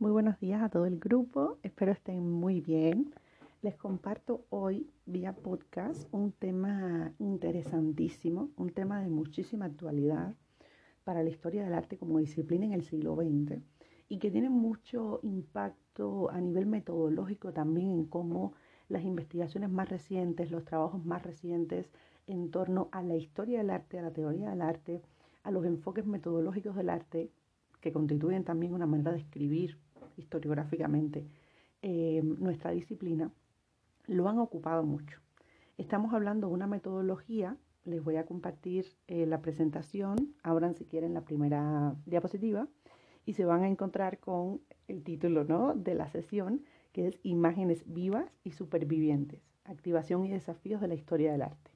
Muy buenos días a todo el grupo, espero estén muy bien. Les comparto hoy vía podcast un tema interesantísimo, un tema de muchísima actualidad para la historia del arte como disciplina en el siglo XX y que tiene mucho impacto a nivel metodológico también en cómo las investigaciones más recientes, los trabajos más recientes en torno a la historia del arte, a la teoría del arte, a los enfoques metodológicos del arte, que constituyen también una manera de escribir historiográficamente eh, nuestra disciplina, lo han ocupado mucho. Estamos hablando de una metodología, les voy a compartir eh, la presentación, abran si quieren la primera diapositiva y se van a encontrar con el título ¿no? de la sesión, que es Imágenes vivas y supervivientes, activación y desafíos de la historia del arte.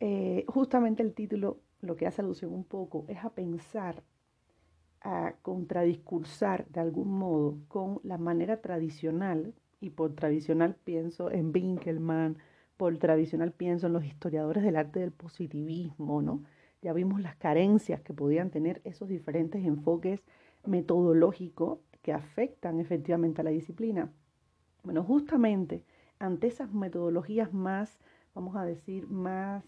Eh, justamente el título lo que hace alusión un poco es a pensar a contradiscursar de algún modo con la manera tradicional, y por tradicional pienso en Winkelmann, por tradicional pienso en los historiadores del arte del positivismo, ¿no? Ya vimos las carencias que podían tener esos diferentes enfoques metodológicos que afectan efectivamente a la disciplina. Bueno, justamente ante esas metodologías más, vamos a decir, más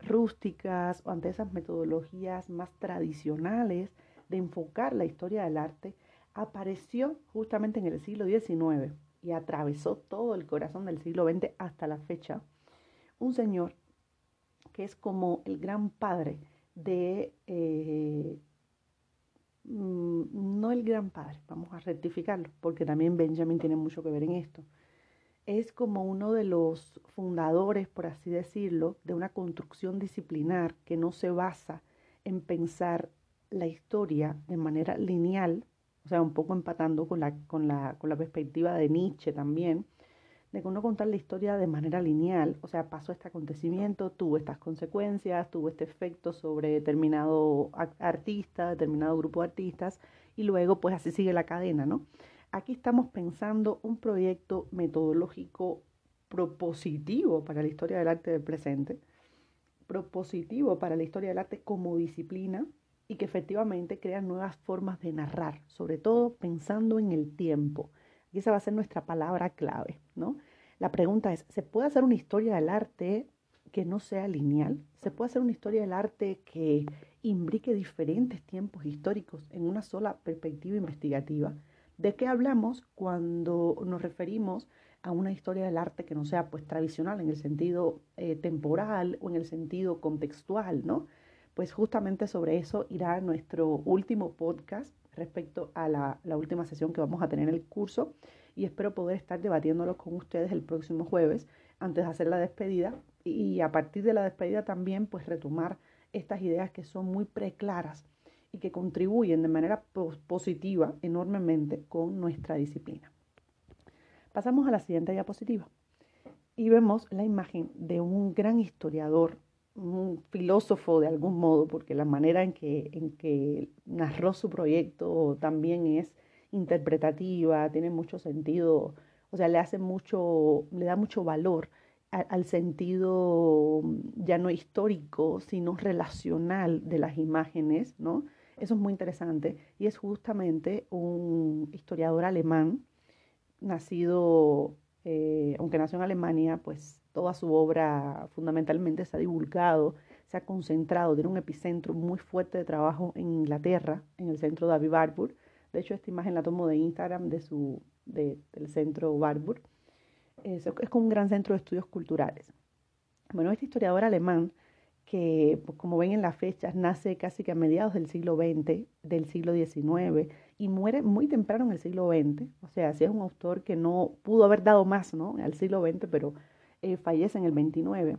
rústicas o ante esas metodologías más tradicionales, de enfocar la historia del arte apareció justamente en el siglo XIX y atravesó todo el corazón del siglo XX hasta la fecha. Un señor que es como el gran padre de, eh, mm, no el gran padre, vamos a rectificarlo, porque también Benjamin tiene mucho que ver en esto. Es como uno de los fundadores, por así decirlo, de una construcción disciplinar que no se basa en pensar la historia de manera lineal, o sea, un poco empatando con la, con la, con la perspectiva de Nietzsche también, de no contar la historia de manera lineal, o sea, pasó este acontecimiento, tuvo estas consecuencias, tuvo este efecto sobre determinado artista, determinado grupo de artistas, y luego pues así sigue la cadena, ¿no? Aquí estamos pensando un proyecto metodológico propositivo para la historia del arte del presente, propositivo para la historia del arte como disciplina, y que efectivamente crean nuevas formas de narrar, sobre todo pensando en el tiempo. Y esa va a ser nuestra palabra clave, ¿no? La pregunta es, ¿se puede hacer una historia del arte que no sea lineal? ¿Se puede hacer una historia del arte que imbrique diferentes tiempos históricos en una sola perspectiva investigativa? ¿De qué hablamos cuando nos referimos a una historia del arte que no sea pues tradicional en el sentido eh, temporal o en el sentido contextual, ¿no? Pues justamente sobre eso irá nuestro último podcast respecto a la, última sesión que vamos a tener en el curso. Y espero poder estar debatiéndolo con ustedes el próximo jueves antes de hacer la despedida. Y a partir de la despedida también pues retomar estas ideas que son muy preclaras y que contribuyen de manera positiva enormemente con nuestra disciplina. Pasamos a la siguiente diapositiva. Y vemos la imagen de un gran historiador un filósofo de algún modo, porque la manera en que, en que narró su proyecto también es interpretativa, tiene mucho sentido, o sea, le hace mucho, le da mucho valor al sentido ya no histórico, sino relacional de las imágenes, ¿no? Eso es muy interesante y es justamente un historiador alemán, nacido, eh, aunque nació en Alemania, pues toda su obra fundamentalmente se ha divulgado, se ha concentrado, tiene un epicentro muy fuerte de trabajo en Inglaterra, en el centro David Barbour. De hecho, esta imagen la tomo de Instagram de su, del centro Barbour. Es, es como un gran centro de estudios culturales. Bueno, este historiador alemán, que pues, como ven en las fechas, nace casi que a mediados del siglo XX, del siglo XIX, y muere muy temprano en el siglo XX. O sea, si es un autor que no pudo haber dado más ¿no? al siglo XX, pero eh, fallece en el 29.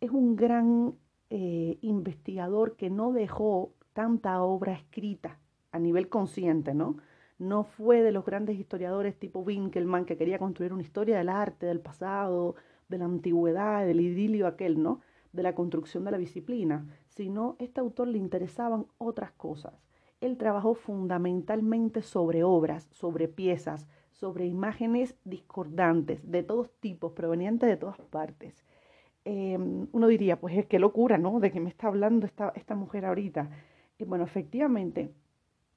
Es un gran eh, investigador que no dejó tanta obra escrita a nivel consciente, ¿no? No fue de los grandes historiadores tipo Winkelmann que quería construir una historia del arte, del pasado, de la antigüedad, del idilio aquel, ¿no? De la construcción de la disciplina, sino este autor le interesaban otras cosas. Él trabajó fundamentalmente sobre obras, sobre piezas, sobre imágenes discordantes de todos tipos, provenientes de todas partes. Em, uno diría, pues qué locura, ¿no? De que me está hablando esta, esta mujer ahorita. Y bueno, efectivamente,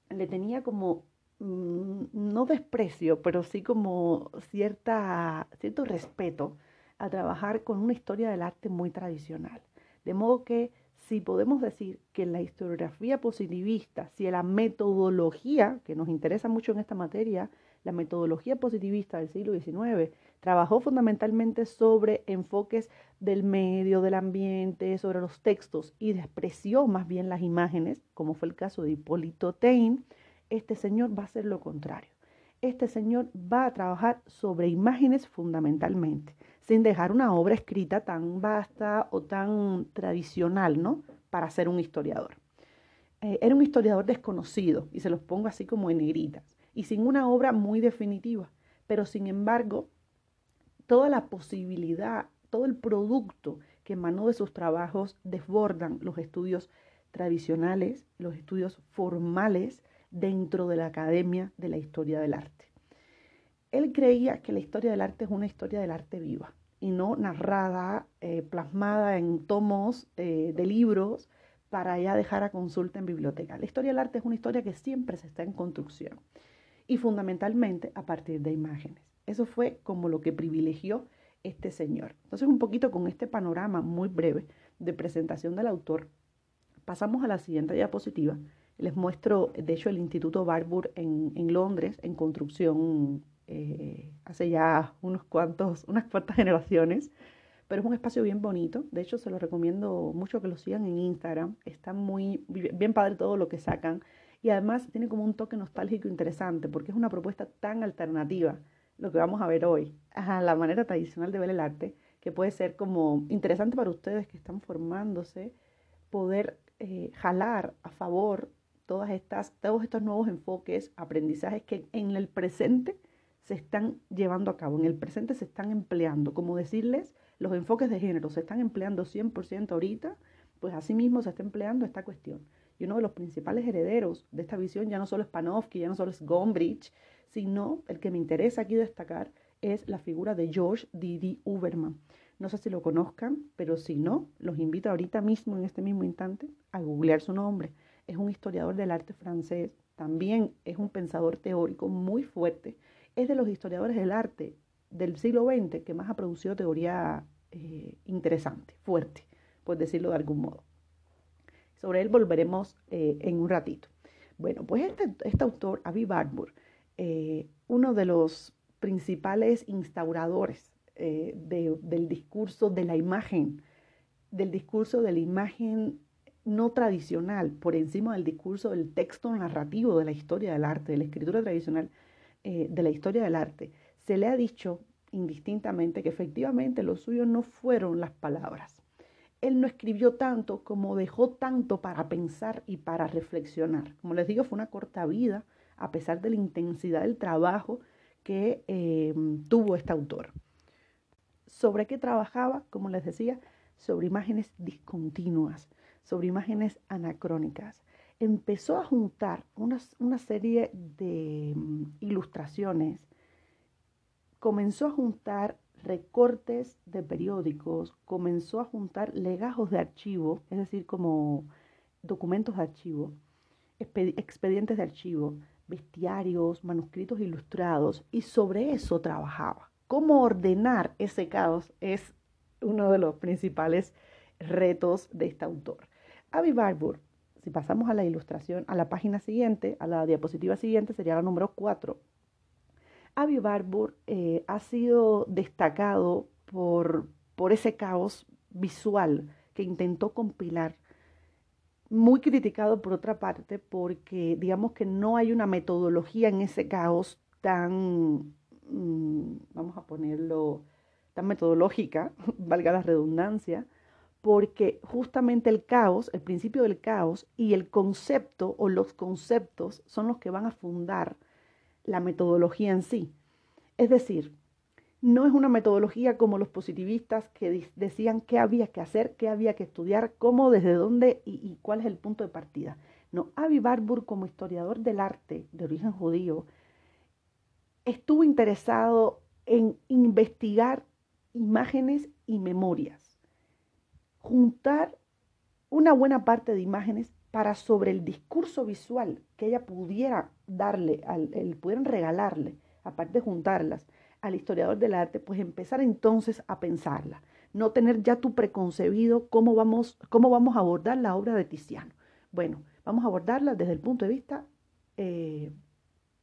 le tenía como mm, no desprecio, pero sí como cierta, cierto respeto a trabajar con una historia del arte muy tradicional. De modo que si podemos decir que la historiografía positivista, si la metodología, que nos interesa mucho en esta materia, la metodología positivista del siglo XIX, trabajó fundamentalmente sobre enfoques del medio, del ambiente, sobre los textos y despreció más bien las imágenes, como fue el caso de Hipólito Taine, este señor va a hacer lo contrario. Este señor va a trabajar sobre imágenes fundamentalmente sin dejar una obra escrita tan vasta o tan tradicional, ¿no? Para ser un historiador. Eh, era un historiador desconocido, y se los pongo así como en negritas, y sin una obra muy definitiva, pero sin embargo, toda la posibilidad, todo el producto que emanó de sus trabajos desbordan los estudios tradicionales, los estudios formales dentro de la Academia de la Historia del Arte. Él creía que la historia del arte es una historia del arte viva y no narrada, eh, plasmada en tomos eh, de libros para ya dejar a consulta en biblioteca. La historia del arte es una historia que siempre se está en construcción y fundamentalmente a partir de imágenes. Eso fue como lo que privilegió este señor. Entonces, un poquito con este panorama muy breve de presentación del autor, pasamos a la siguiente diapositiva. Les muestro, de hecho, el Instituto Barbour en, en Londres, en construcción eh, hace ya unos cuantos, unas cuantas generaciones, pero es un espacio bien bonito. De hecho, se lo recomiendo mucho que lo sigan en Instagram. Está muy bien padre todo lo que sacan. Y además tiene como un toque nostálgico interesante, porque es una propuesta tan alternativa, lo que vamos a ver hoy, a la manera tradicional de ver el arte, que puede ser como interesante para ustedes que están formándose, poder eh, jalar a favor todas estas, todos estos nuevos enfoques, aprendizajes que en el presente se están llevando a cabo, en el presente se están empleando. Como decirles, los enfoques de género se están empleando 100% ahorita, pues así mismo se está empleando esta cuestión. Y uno de los principales herederos de esta visión ya no solo es Panofsky, ya no solo es Gombrich, sino el que me interesa aquí destacar es la figura de George Didi Uberman. No sé si lo conozcan, pero si no, los invito ahorita mismo, en este mismo instante, a googlear su nombre. Es un historiador del arte francés, también es un pensador teórico muy fuerte es de los historiadores del arte del siglo XX que más ha producido teoría eh, interesante, fuerte, por decirlo de algún modo. Sobre él volveremos eh, en un ratito. Bueno, pues este, este autor, Avi Barbour, eh, uno de los principales instauradores del discurso de la imagen, del discurso de la imagen no tradicional, por encima del discurso del texto narrativo de la historia del arte, de la escritura tradicional, eh, de la historia del arte, se le ha dicho indistintamente que efectivamente lo suyo no fueron las palabras. Él no escribió tanto como dejó tanto para pensar y para reflexionar. Como les digo, fue una corta vida a pesar de la intensidad del trabajo que eh, tuvo este autor. ¿Sobre qué trabajaba? Como les decía, sobre imágenes discontinuas, sobre imágenes anacrónicas, empezó a juntar una, serie de mm, ilustraciones, comenzó a juntar recortes de periódicos, comenzó a juntar legajos de archivo, es decir, como documentos de archivo, expedientes de archivo, bestiarios, manuscritos ilustrados, y sobre eso trabajaba. Cómo ordenar ese caos es uno de los principales retos de este autor. Avi Barbour si pasamos a la ilustración, a la página siguiente, a la diapositiva siguiente, sería la número 4. Avi Barbour eh, ha sido destacado por, por ese caos visual que intentó compilar, muy criticado por otra parte, porque digamos que no hay una metodología en ese caos tan, mm, vamos a ponerlo, tan metodológica, valga la redundancia, porque justamente el caos, el principio del caos y el concepto o los conceptos son los que van a fundar la metodología en sí. Es decir, no es una metodología como los positivistas que decían qué había que hacer, qué había que estudiar, cómo, desde dónde y, cuál es el punto de partida. No, Avi Barbour como historiador del arte de origen judío estuvo interesado en investigar imágenes y memorias juntar una buena parte de imágenes para sobre el discurso visual que ella pudiera darle, al, el, pudieran regalarle, aparte de juntarlas, al historiador del arte, pues empezar entonces a pensarla, no tener ya tu preconcebido cómo vamos, cómo vamos a abordar la obra de Tiziano. Bueno, vamos a abordarla desde el punto de vista, eh,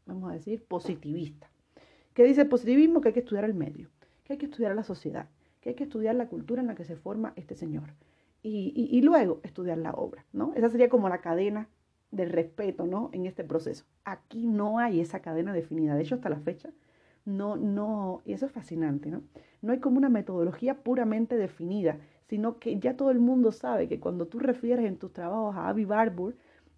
vamos a decir, positivista. ¿Qué dice el positivismo? Que hay que estudiar el medio, que hay que estudiar la sociedad, que hay que estudiar la cultura en la que se forma este señor. Y, luego estudiar la obra, ¿no? Esa sería como la cadena del respeto, ¿no? En este proceso. Aquí no hay esa cadena definida. De hecho, hasta la fecha, no, no, y eso es fascinante, ¿no? No hay como una metodología puramente definida, sino que ya todo el mundo sabe que cuando tú refieres en tus trabajos a Avi Barbour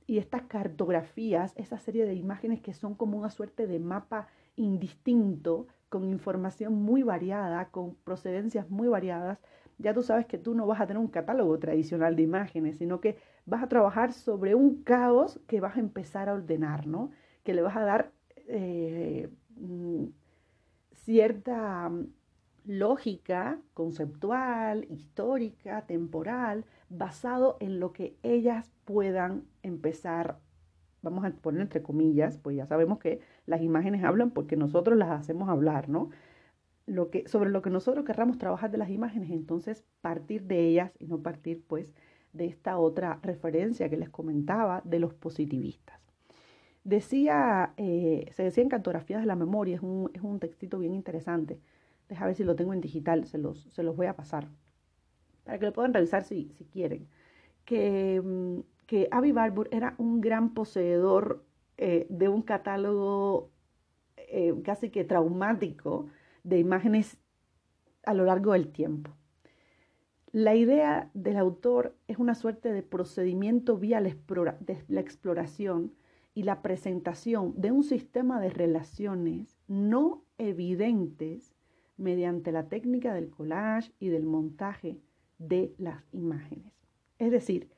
y estas cartografías, esa serie de imágenes que son como una suerte de mapa indistinto, con información muy variada, con procedencias muy variadas, ya tú sabes que tú no vas a tener un catálogo tradicional de imágenes, sino que vas a trabajar sobre un caos que vas a empezar a ordenar, ¿no? Que le vas a dar eh, mm, cierta mm, lógica conceptual, histórica, temporal, basado en lo que ellas puedan empezar, vamos a poner entre comillas, pues ya sabemos que las imágenes hablan porque nosotros las hacemos hablar, ¿no? Lo que, sobre lo que nosotros querramos trabajar de las imágenes, entonces partir de ellas y no partir pues de esta otra referencia que les comentaba de los positivistas. Decía, eh, se decía en Cartografías de la Memoria, es un, es un textito bien interesante. Deja ver si lo tengo en digital, se los, se los voy a pasar para que lo puedan revisar si, si quieren. Que, mm, que Avi Barbour era un gran poseedor eh, de un catálogo eh, casi que traumático de imágenes a lo largo del tiempo. La idea del autor es una suerte de procedimiento vía la, la exploración y la presentación de un sistema de relaciones no evidentes mediante la técnica del collage y del montaje de las imágenes. Es decir,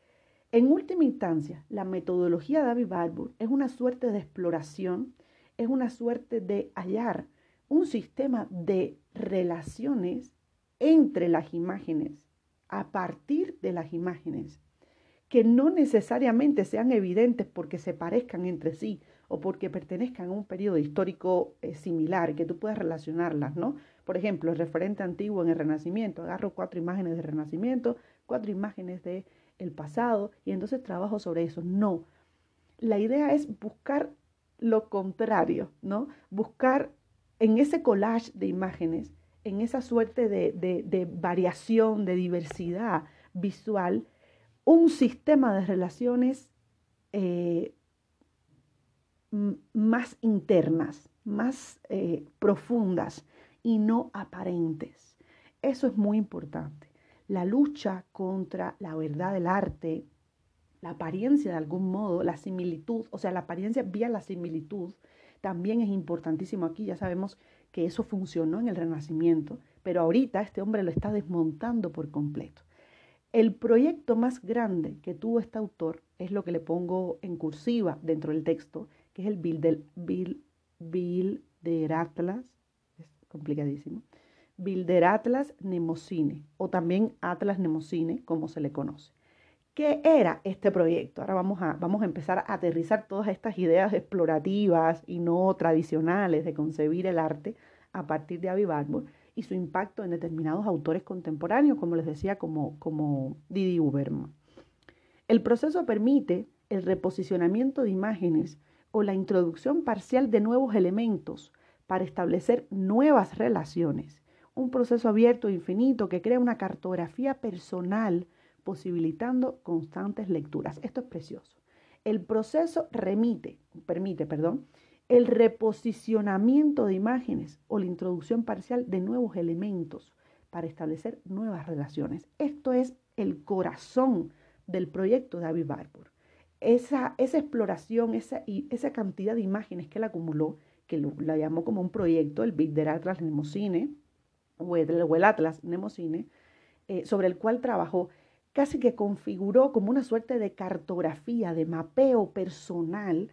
en última instancia, la metodología de David Barbour es una suerte de exploración, es una suerte de hallar un sistema de relaciones entre las imágenes, a partir de las imágenes que no necesariamente sean evidentes porque se parezcan entre sí o porque pertenezcan a un periodo histórico eh, similar, que tú puedas relacionarlas, ¿no? Por ejemplo, el referente antiguo en el Renacimiento, agarro cuatro imágenes de Renacimiento, cuatro imágenes de el pasado y entonces trabajo sobre eso. No, la idea es buscar lo contrario, ¿no? Buscar en ese collage de imágenes, en esa suerte de, de variación, de diversidad visual, un sistema de relaciones eh, más internas, más eh, profundas y no aparentes. Eso es muy importante. La lucha contra la verdad del arte, la apariencia de algún modo, la similitud, o sea, la apariencia vía la similitud, también es importantísimo aquí. Ya sabemos que eso funcionó en el Renacimiento, pero ahorita este hombre lo está desmontando por completo. El proyecto más grande que tuvo este autor es lo que le pongo en cursiva dentro del texto, que es el Bill es complicadísimo, Bilder Atlas Nemocine, o también Atlas Nemocine, como se le conoce. ¿Qué era este proyecto? Ahora vamos a, vamos a empezar a aterrizar todas estas ideas explorativas y no tradicionales de concebir el arte a partir de Avi y su impacto en determinados autores contemporáneos, como les decía, como, como Didi Uberman. El proceso permite el reposicionamiento de imágenes o la introducción parcial de nuevos elementos para establecer nuevas relaciones. Un proceso abierto e infinito que crea una cartografía personal posibilitando constantes lecturas. Esto es precioso. El proceso remite, permite, perdón, el reposicionamiento de imágenes o la introducción parcial de nuevos elementos para establecer nuevas relaciones. Esto es el corazón del proyecto de David Barbour. Esa, esa exploración, esa, y esa cantidad de imágenes que él acumuló, que la llamó como un proyecto, el Big Atlas Nemocine, o el, Atlas Nemocine, eh, sobre el cual trabajó, casi que configuró como una suerte de cartografía, de mapeo personal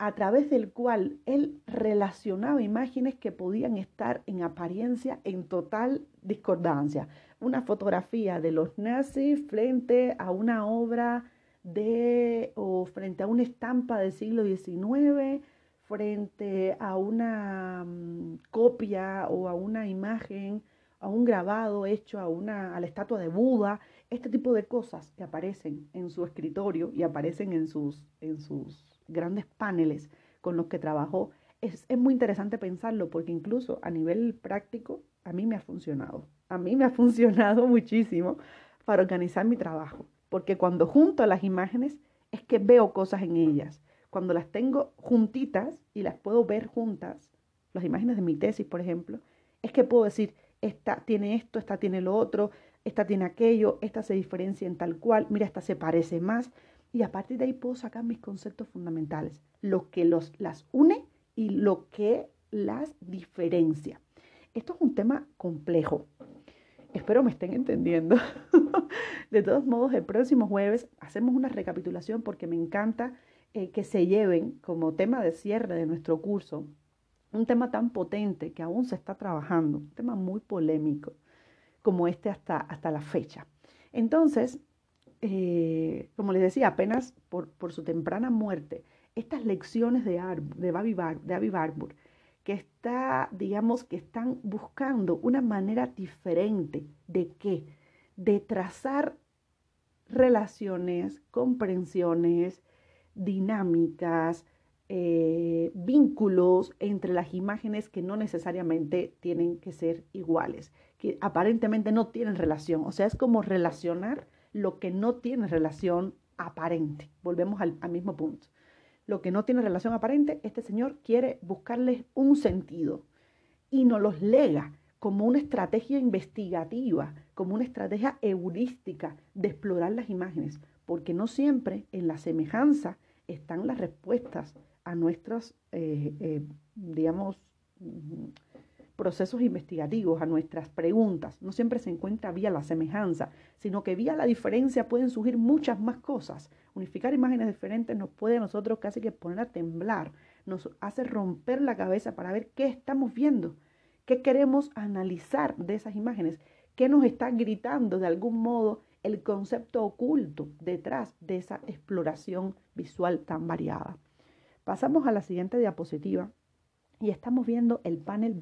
a través del cual él relacionaba imágenes que podían estar en apariencia en total discordancia. Una fotografía de los nazis frente a una obra de o frente a una estampa del siglo XIX, frente a una mm, copia o a una imagen, a un grabado hecho a una a la estatua de Buda, este tipo de cosas que aparecen en su escritorio y aparecen en sus en sus grandes paneles con los que trabajó, es, es muy interesante pensarlo porque incluso a nivel práctico a mí me ha funcionado. A mí me ha funcionado muchísimo para organizar mi trabajo, porque cuando junto las imágenes es que veo cosas en ellas. Cuando las tengo juntitas y las puedo ver juntas, las imágenes de mi tesis, por ejemplo, es que puedo decir, esta tiene esto, esta tiene lo otro, esta tiene aquello, esta se diferencia en tal cual, mira, esta se parece más. Y a partir de ahí puedo sacar mis conceptos fundamentales, lo que los, las une y lo que las diferencia. Esto es un tema complejo. Espero me estén entendiendo. de todos modos, el próximo jueves hacemos una recapitulación porque me encanta eh, que se lleven como tema de cierre de nuestro curso un tema tan potente que aún se está trabajando, un tema muy polémico como este hasta, hasta la fecha. Entonces, eh, como les decía, apenas por, por, su temprana muerte, estas lecciones de, de, Bar, de Abby Barbour que está, digamos, que están buscando una manera diferente de qué? De trazar relaciones, comprensiones, dinámicas, eh, vínculos entre las imágenes que no necesariamente tienen que ser iguales, que aparentemente no tienen relación. O sea, es como relacionar lo que no tiene relación aparente. Volvemos al mismo punto lo que no tiene relación aparente, este señor quiere buscarles un sentido y nos los lega como una estrategia investigativa, como una estrategia heurística de explorar las imágenes, porque no siempre en la semejanza están las respuestas a nuestros, eh, eh, digamos, procesos investigativos, a nuestras preguntas. No siempre se encuentra vía la semejanza, sino que vía la diferencia pueden surgir muchas más cosas. Unificar imágenes diferentes nos puede a nosotros casi que poner a temblar, nos hace romper la cabeza para ver qué estamos viendo, qué queremos analizar de esas imágenes, qué nos está gritando de algún modo el concepto oculto detrás de esa exploración visual tan variada. Pasamos a la siguiente diapositiva y estamos viendo el panel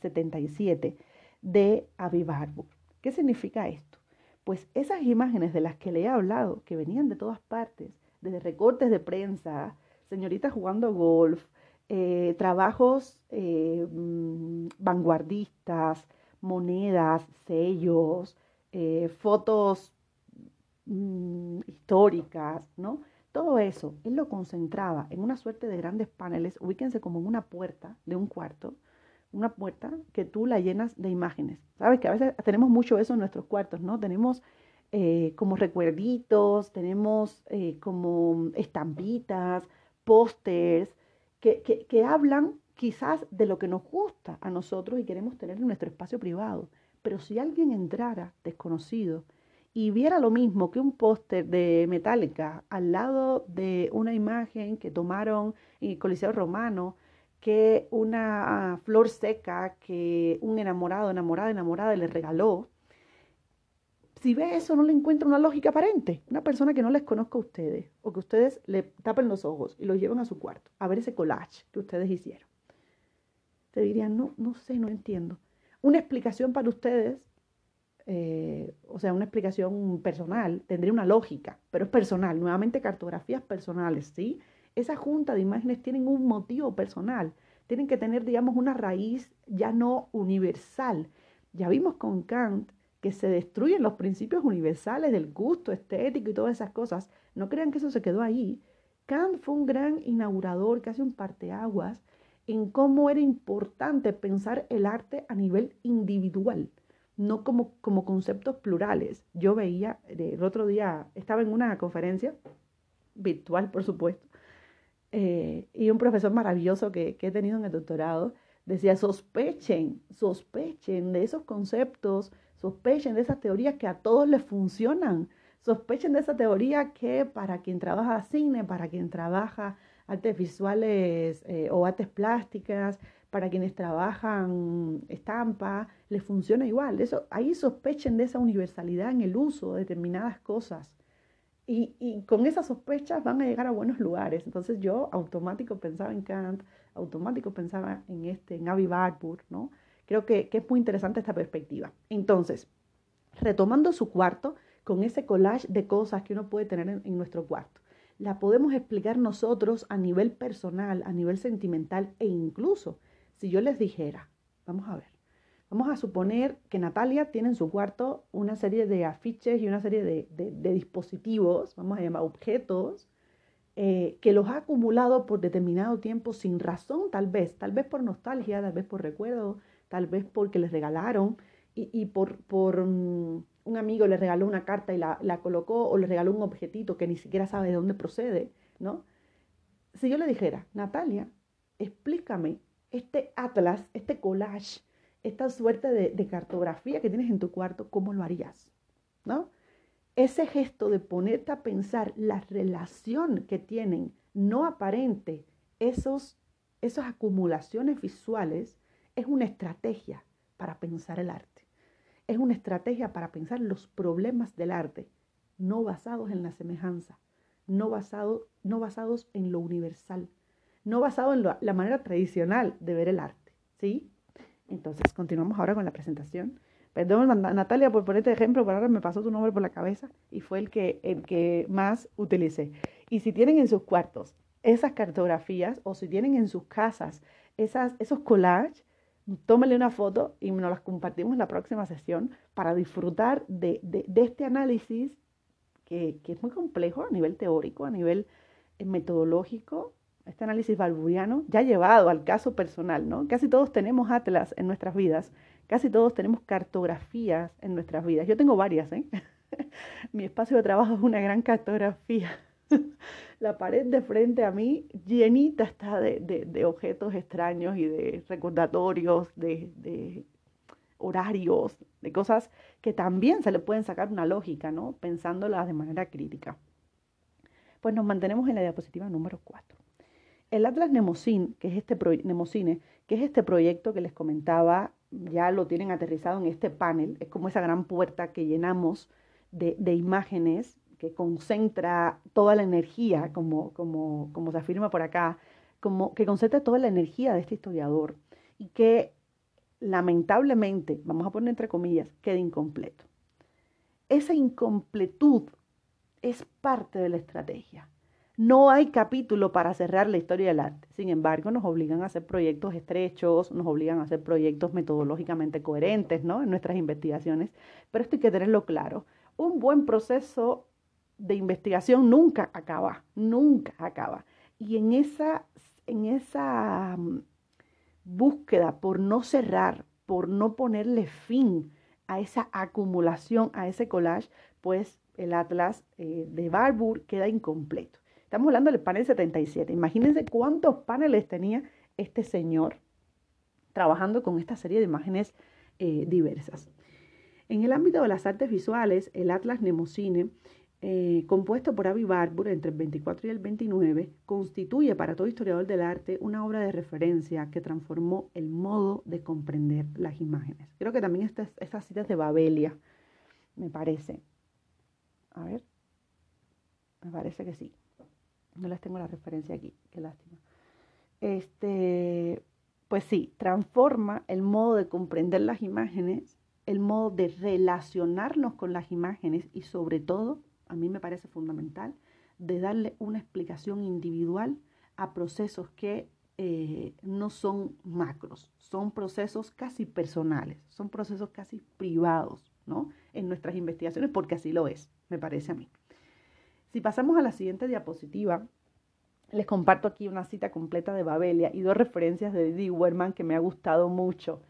77 de Avivarbo. ¿Qué significa esto? Pues esas imágenes de las que le he hablado, que venían de todas partes, desde recortes de prensa, señoritas jugando golf, eh, trabajos eh, mm, vanguardistas, monedas, sellos, eh, fotos mm, históricas, ¿no? Todo eso, él lo concentraba en una suerte de grandes paneles, ubíquense como en una puerta de un cuarto, una puerta que tú la llenas de imágenes. Sabes que a veces tenemos mucho eso en nuestros cuartos, ¿no? Tenemos eh, como recuerditos, tenemos eh, como estampitas, pósters, que, que, que hablan quizás de lo que nos gusta a nosotros y queremos tener en nuestro espacio privado. Pero si alguien entrara desconocido y viera lo mismo que un póster de Metallica al lado de una imagen que tomaron en el Coliseo Romano, que una flor seca que un enamorado, enamorada, enamorada le regaló, si ve eso no le encuentra una lógica aparente. Una persona que no les conozca a ustedes o que ustedes le tapen los ojos y los lleven a su cuarto a ver ese collage que ustedes hicieron. Te dirían, no, no sé, no entiendo. Una explicación para ustedes eh, o sea, una explicación personal, tendría una lógica, pero es personal, nuevamente cartografías personales, ¿sí? Esa junta de imágenes tienen un motivo personal, tienen que tener, digamos, una raíz ya no universal. Ya vimos con Kant que se destruyen los principios universales del gusto estético y todas esas cosas. No crean que eso se quedó ahí. Kant fue un gran inaugurador, casi un parteaguas, en cómo era importante pensar el arte a nivel individual no como, como conceptos plurales. Yo veía, el otro día estaba en una conferencia, virtual por supuesto, eh, y un profesor maravilloso que, que he tenido en el doctorado decía, sospechen, sospechen de esos conceptos, sospechen de esas teorías que a todos les funcionan, sospechen de esa teoría que para quien trabaja cine, para quien trabaja artes visuales eh, o artes plásticas, para quienes trabajan estampa, les funciona igual. Eso, ahí sospechen de esa universalidad en el uso de determinadas cosas. Y, con esas sospechas van a llegar a buenos lugares. Entonces yo automático pensaba en Kant, automático pensaba en este, en Avi Barbour, ¿no? Creo que, es muy interesante esta perspectiva. Entonces, retomando su cuarto, con ese collage de cosas que uno puede tener en nuestro cuarto, la podemos explicar nosotros a nivel personal, a nivel sentimental e incluso si yo les dijera, vamos a ver, Vamos a suponer que Natalia tiene en su cuarto una serie de afiches y una serie de, dispositivos, vamos a llamar objetos, eh, que los ha acumulado por determinado tiempo sin razón, tal vez, tal vez por nostalgia, tal vez por recuerdo, tal vez porque les regalaron y, por, mm, un amigo le regaló una carta y la, la, colocó o le regaló un objetito que ni siquiera sabe de dónde procede, ¿no? Si yo le dijera, Natalia, explícame este atlas, este collage esta suerte de, cartografía que tienes en tu cuarto, ¿cómo lo harías? ¿No? Ese gesto de ponerte a pensar la relación que tienen, no aparente, esos, esas acumulaciones visuales, es una estrategia para pensar el arte. Es una estrategia para pensar los problemas del arte, no basados en la semejanza, no, basado, no basados en lo universal, no basados en la manera tradicional de ver el arte. ¿Sí? Entonces, continuamos ahora con la presentación. Perdón, Natalia, por ponerte ejemplo, pero ahora me pasó tu nombre por la cabeza y fue el que, el que más utilicé. Y si tienen en sus cuartos esas cartografías o si tienen en sus casas esas, esos collages, tómenle una foto y nos las compartimos en la próxima sesión para disfrutar de, este análisis que, que, es muy complejo a nivel teórico, a nivel eh, metodológico este análisis balburiano, ya llevado al caso personal, ¿no? Casi todos tenemos atlas en nuestras vidas, casi todos tenemos cartografías en nuestras vidas. Yo tengo varias, ¿eh? Mi espacio de trabajo es una gran cartografía. La pared de frente a mí llenita está de, objetos extraños y de recordatorios, de, de horarios, de cosas que también se le pueden sacar una lógica, ¿no? Pensándolas de manera crítica. Pues nos mantenemos en la diapositiva número 4. El Atlas Nemocine, que es este que es este proyecto que les comentaba, ya lo tienen aterrizado en este panel, es como esa gran puerta que llenamos de, imágenes concentra toda la energía, como, como, como se afirma por acá, como que concentra toda la energía de este historiador y que lamentablemente, vamos a poner entre comillas, queda incompleto. Esa incompletud es parte de la estrategia. No hay capítulo para cerrar la historia del arte. Sin embargo, nos obligan a hacer proyectos estrechos, nos obligan a hacer proyectos metodológicamente coherentes ¿no? en nuestras investigaciones, pero esto hay que tenerlo claro. Un buen proceso de investigación nunca acaba, nunca acaba. Y en esa, en esa mm, búsqueda por no cerrar, por no ponerle fin a esa acumulación, a ese collage, pues el atlas eh, de Barbour queda incompleto. Estamos hablando del panel 77. Imagínense cuántos paneles tenía este señor trabajando con esta serie de imágenes eh, diversas. En el ámbito de las artes visuales, el Atlas Nemocine, eh, compuesto por Avi Barbour entre el 24 y el 29, constituye para todo historiador del arte una obra de referencia que transformó el modo de comprender las imágenes. Creo que también estas, estas citas de Babelia, me parece. A ver, me parece que sí. No les tengo la referencia aquí, qué lástima. Este, pues sí, transforma el modo de comprender las imágenes, el modo de relacionarnos con las imágenes y sobre todo, a mí me parece fundamental, de darle una explicación individual a procesos que eh, no son macros, son procesos casi personales, son procesos casi privados, ¿no? En nuestras investigaciones, porque así lo es, me parece a mí. Si pasamos a la siguiente diapositiva, les comparto aquí una cita completa de Babelia y dos referencias de Werman que me ha gustado mucho.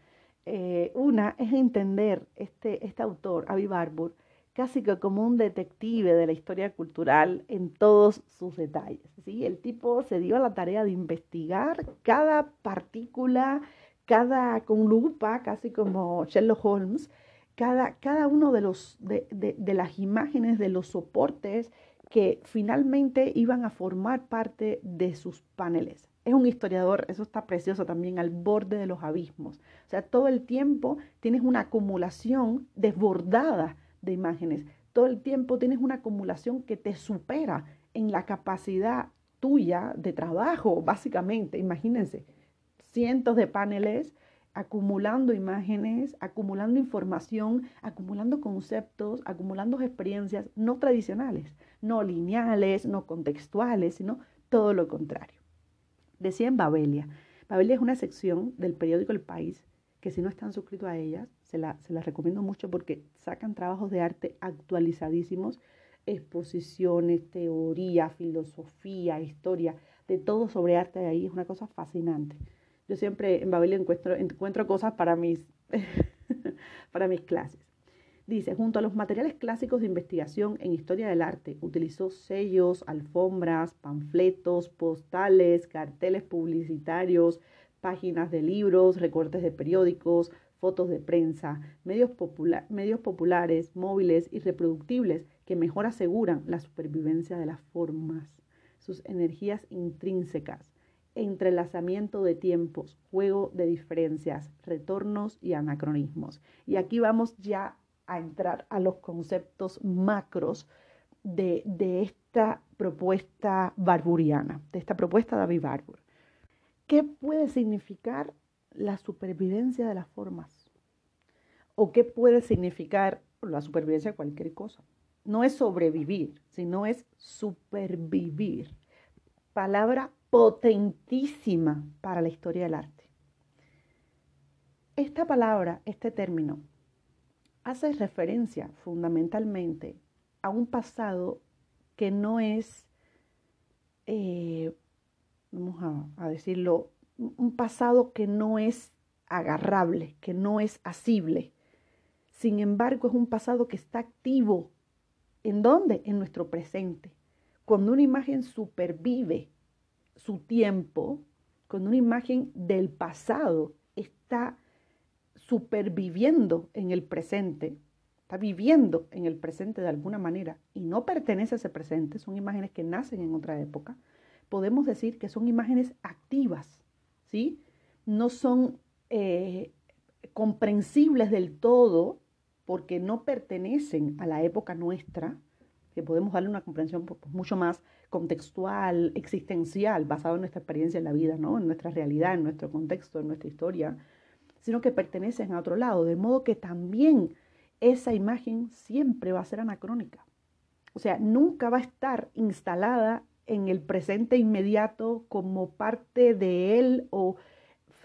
Eh, una es entender este, este autor, Avi Barbour, casi que como un detective de la historia cultural en todos sus detalles. ¿sí? El tipo se dio a la tarea de investigar cada partícula, cada con lupa, casi como Sherlock Holmes, cada, cada uno de, los, de, de las imágenes, de los soportes que finalmente iban a formar parte de sus paneles. Es un historiador, eso está precioso también, al borde de los abismos. O sea, todo el tiempo tienes una acumulación desbordada de imágenes. todo el tiempo tienes una acumulación que te supera en la capacidad tuya de trabajo, básicamente. Imagínense, cientos de paneles acumulando imágenes, acumulando información, acumulando conceptos, acumulando experiencias no tradicionales, no lineales, no contextuales, sino todo lo contrario. Decía en Babelia, Babelia es una sección del periódico El País que si no están suscritos a ella, se la, se recomiendo mucho porque sacan trabajos de arte actualizadísimos, exposiciones, teoría, filosofía, historia, de todo sobre arte de ahí, es una cosa fascinante. Yo siempre en Babelia encuentro, encuentro cosas para mis, para mis clases. Dice, junto a los materiales clásicos de investigación en historia del arte, utilizó sellos, alfombras, panfletos, postales, carteles publicitarios, páginas de libros, recortes de periódicos, fotos de prensa, medios, medios populares, móviles y reproductibles que mejor aseguran la supervivencia de las formas, sus energías intrínsecas, entrelazamiento de tiempos, juego de diferencias, retornos y anacronismos. Y aquí vamos ya a entrar a los conceptos macros de, de esta propuesta barburiana, de esta propuesta de David Barbour. ¿Qué puede significar la supervivencia de las formas? ¿O qué puede significar la supervivencia de cualquier cosa? No es sobrevivir, sino es supervivir. Palabra potentísima para la historia del arte. Esta palabra, este término, hace referencia fundamentalmente a un pasado que no es, eh, vamos a, decirlo, un pasado que no es agarrable, que no es asible. Sin embargo, es un pasado que está activo. ¿En dónde? En nuestro presente. Cuando una imagen supervive su tiempo, cuando una imagen del pasado está superviviendo en el presente, está viviendo en el presente de alguna manera y no pertenece a ese presente, son imágenes que nacen en otra época, podemos decir que son imágenes activas, ¿sí? No son eh, comprensibles del todo porque no pertenecen a la época nuestra, que podemos darle una comprensión mucho más contextual, existencial, basado en nuestra experiencia en la vida, ¿no? en nuestra realidad, en nuestro contexto, en nuestra historia, sino que pertenecen a otro lado, de modo que también esa imagen siempre va a ser anacrónica. O sea, nunca va a estar instalada en el presente inmediato como parte de él o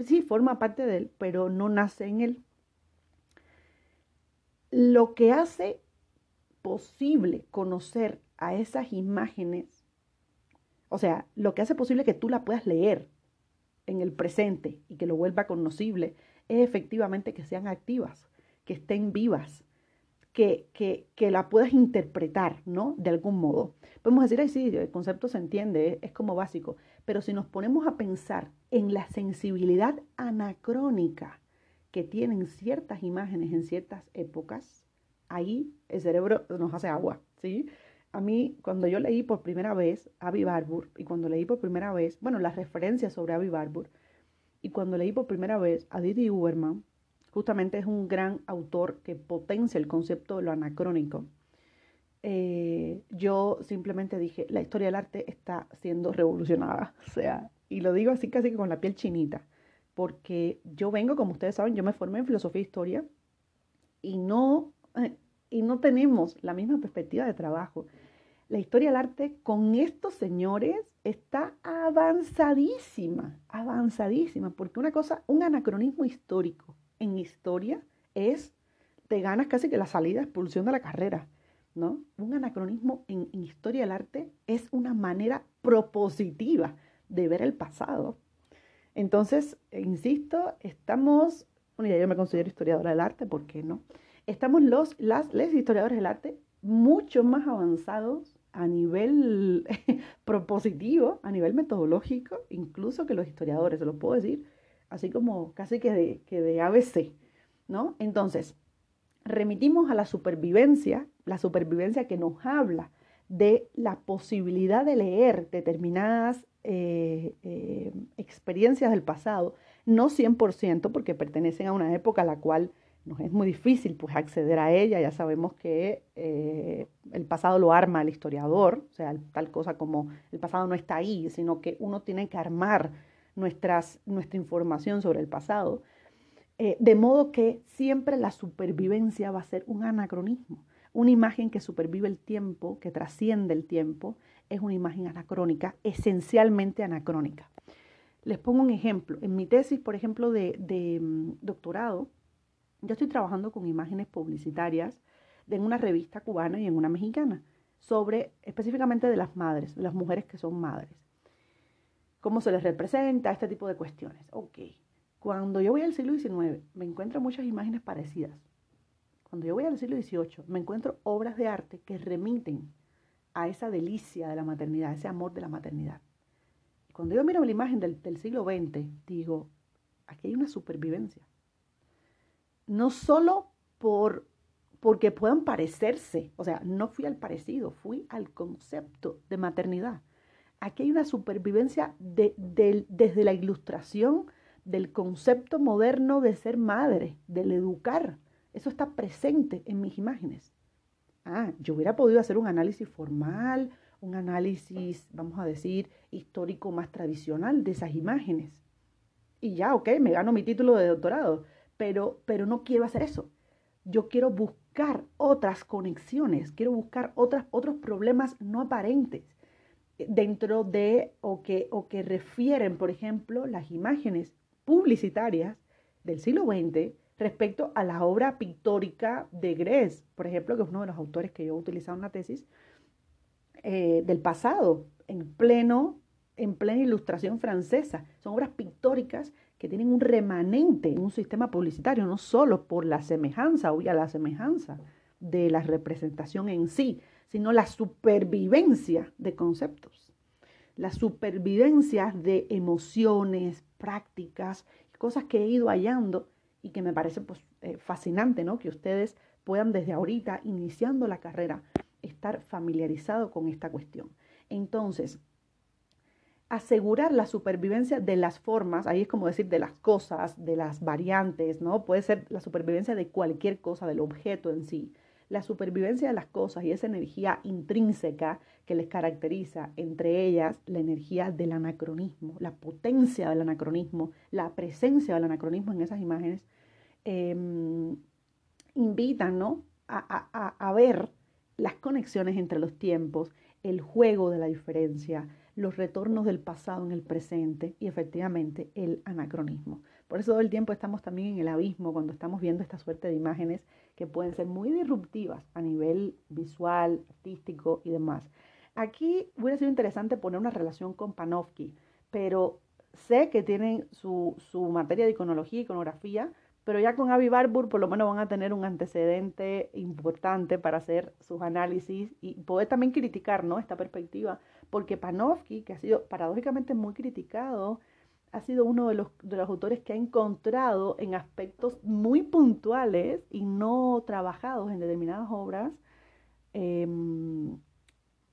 sí, forma parte de él, pero no nace en él. Lo que hace posible conocer a esas imágenes, o sea, lo que hace posible que tú la puedas leer en el presente y que lo vuelva conocible, es efectivamente que sean activas, que estén vivas, que, que, que la puedas interpretar, ¿no? De algún modo. Podemos decir, ay, sí, el concepto se entiende, es como básico, pero si nos ponemos a pensar en la sensibilidad anacrónica que tienen ciertas imágenes en ciertas épocas, ahí el cerebro nos hace agua, ¿sí? A mí, cuando yo leí por primera vez Avi Barbour, y cuando leí por primera vez, bueno, las referencias sobre Avi Barbour, y cuando leí por primera vez a Didi Uberman, justamente es un gran autor que potencia el concepto de lo anacrónico. Eh, yo simplemente dije, la historia del arte está siendo revolucionada, o sea, y lo digo así casi con la piel chinita, porque yo vengo, como ustedes saben, yo me formé en filosofía e historia y no, y no tenemos la misma perspectiva de trabajo la historia del arte con estos señores está avanzadísima, avanzadísima, porque una cosa, un anacronismo histórico en historia es, te ganas casi que la salida, expulsión de la carrera, ¿no? Un anacronismo en, historia del arte es una manera propositiva de ver el pasado. Entonces, insisto, estamos, bueno, yo me considero historiadora del arte, ¿por qué no? Estamos los, las, les historiadores del arte mucho más avanzados a nivel propositivo, a nivel metodológico, incluso que los historiadores, se lo puedo decir, así como casi que de, que de ABC, ¿no? Entonces, remitimos a la supervivencia, la supervivencia que nos habla de la posibilidad de leer determinadas eh, eh, experiencias del pasado, no 100%, porque pertenecen a una época a la cual nos es muy difícil pues acceder a ella, ya sabemos que eh, el pasado lo arma el historiador, o sea, tal cosa como el pasado no está ahí, sino que uno tiene que armar nuestras, nuestra información sobre el pasado, eh, de modo que siempre la supervivencia va a ser un anacronismo, una imagen que supervive el tiempo, que trasciende el tiempo, es una imagen anacrónica, esencialmente anacrónica. Les pongo un ejemplo. En mi tesis, por ejemplo, de, de mm, doctorado, yo estoy trabajando con imágenes publicitarias en una revista cubana y en una mexicana, sobre específicamente de las madres, de las mujeres que son madres. Cómo se les representa, este tipo de cuestiones. Ok. Cuando yo voy al siglo XIX, me encuentro muchas imágenes parecidas. Cuando yo voy al siglo XVIII, me encuentro obras de arte que remiten a esa delicia de la maternidad, ese amor de la maternidad. cuando yo miro la imagen del, del siglo XX, digo, aquí hay una supervivencia no solo por porque puedan parecerse, o sea, no fui al parecido, fui al concepto de maternidad. Aquí hay una supervivencia desde la ilustración del concepto moderno de ser madre, del educar. Eso está presente en mis imágenes. Ah, yo hubiera podido hacer un análisis formal, un análisis, vamos a decir, histórico más tradicional de esas imágenes. Y ya, ok, me gano mi título de doctorado pero, no quiero hacer eso. Yo quiero buscar otras conexiones, quiero buscar otras, otros problemas no aparentes dentro de o que, o que refieren, por ejemplo, las imágenes publicitarias del siglo XX respecto a la obra pictórica de Grès, por ejemplo, que es uno de los autores que yo he utilizado en la tesis, eh, del pasado, en pleno, en plena ilustración francesa. Son obras pictóricas que tienen un remanente en un sistema publicitario, no solo por la semejanza, o ya la semejanza de la representación en sí, sino la supervivencia de conceptos, la supervivencia de emociones, prácticas, cosas que he ido hallando y que me parece pues, eh, fascinante, ¿no? Que ustedes puedan desde ahorita, iniciando la carrera, estar familiarizado con esta cuestión. Entonces, asegurar la supervivencia de las formas, ahí es como decir de las cosas, de las variantes, ¿no? Puede ser la supervivencia de cualquier cosa, del objeto en sí. La supervivencia de las cosas y esa energía intrínseca que les caracteriza, entre ellas la energía del anacronismo, la potencia del anacronismo, la presencia del anacronismo en esas imágenes, em, invitan ¿no? a, a ver las conexiones entre los tiempos, el juego de la diferencia, los retornos del pasado en el presente y efectivamente el anacronismo. Por eso todo el tiempo estamos también en el abismo cuando estamos viendo esta suerte de imágenes que pueden ser muy disruptivas a nivel visual, artístico y demás. Aquí hubiera sido interesante poner una relación con Panofsky, pero sé que tienen su, su materia de iconología y iconografía, pero ya con Avi Barbour por lo menos van a tener un antecedente importante para hacer sus análisis y poder también criticar ¿no? esta perspectiva porque Panofsky, que ha sido paradójicamente muy criticado, ha sido uno de los, de los autores que ha encontrado en aspectos muy puntuales y no trabajados en determinadas obras em,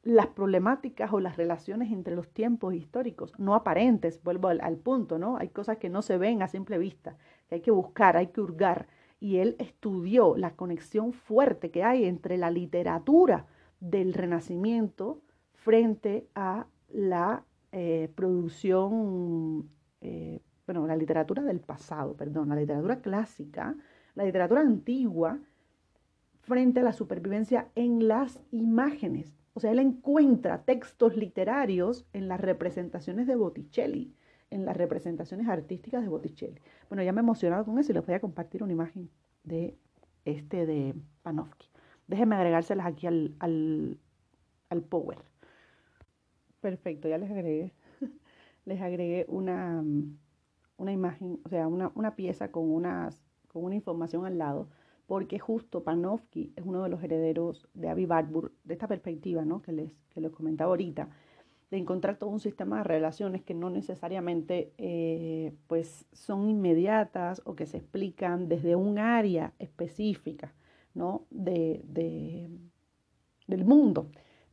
las problemáticas o las relaciones entre los tiempos históricos, no aparentes, vuelvo al, punto, ¿no? Hay cosas que no se ven a simple vista, que hay que buscar, hay que hurgar. Y él estudió la conexión fuerte que hay entre la literatura del Renacimiento frente a la eh, producción, eh, bueno, la literatura del pasado, perdón, la literatura clásica, la literatura antigua, frente a la supervivencia en las imágenes. O sea, él encuentra textos literarios en las representaciones de Botticelli, en las representaciones artísticas de Botticelli. Bueno, ya me he emocionado con eso y les voy a compartir una imagen de este de Panofsky. Déjenme agregárselas aquí al, al, al Power. Perfecto, ya les agregué. Les agregué una, mm, una imagen, o sea, una, una pieza con, unas, con una información al lado, porque justo Panofsky es uno de los herederos de Avi Barbour, de esta perspectiva ¿no? que, les, que les comentaba ahorita, de encontrar todo un sistema de relaciones que no necesariamente eh, pues son inmediatas o que se explican desde un área específica ¿no? de, de, del mundo